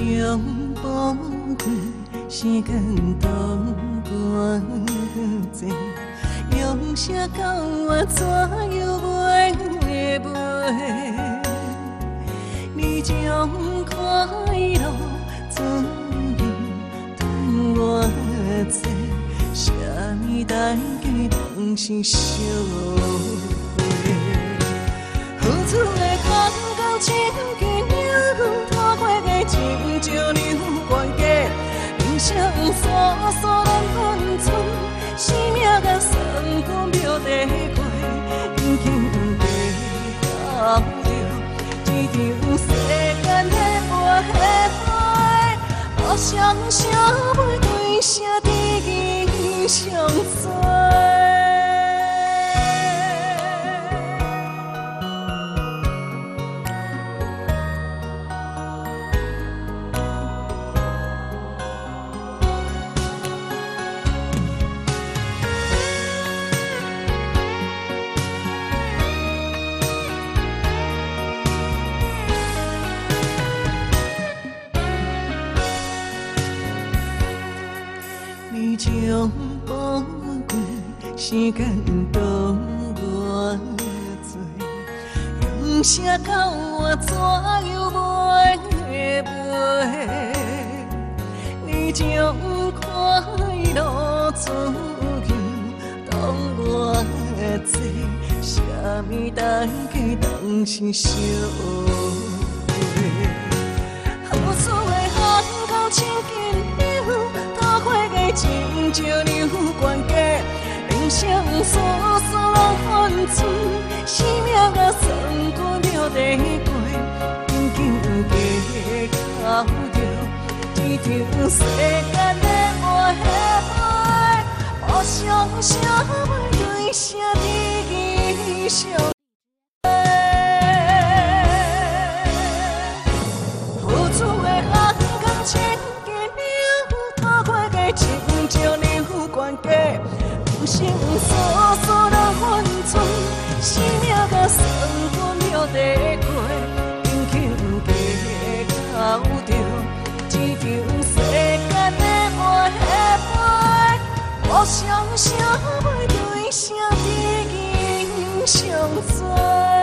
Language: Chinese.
将宝贵时间都赶尽，用啥到我怎样袂袂？你将快乐怎样当我做？啥物代价当成烧灰？付出的感觉真一场世间的花海，我相信袂对谁知己相随。将宝贵时间当我做，用啥到我怎样袂袂？你将快乐自由当我做，啥物代价当成烧灰？情石流关家，人生山山拢分寸，生命甲算过了地过，紧紧加到着一场世间的花海，我相信袂对谁知己相。生疏疏人分寸，生命甲算分了地过，轻轻加到着一场世间的花海，我相信袂对谁知己相随。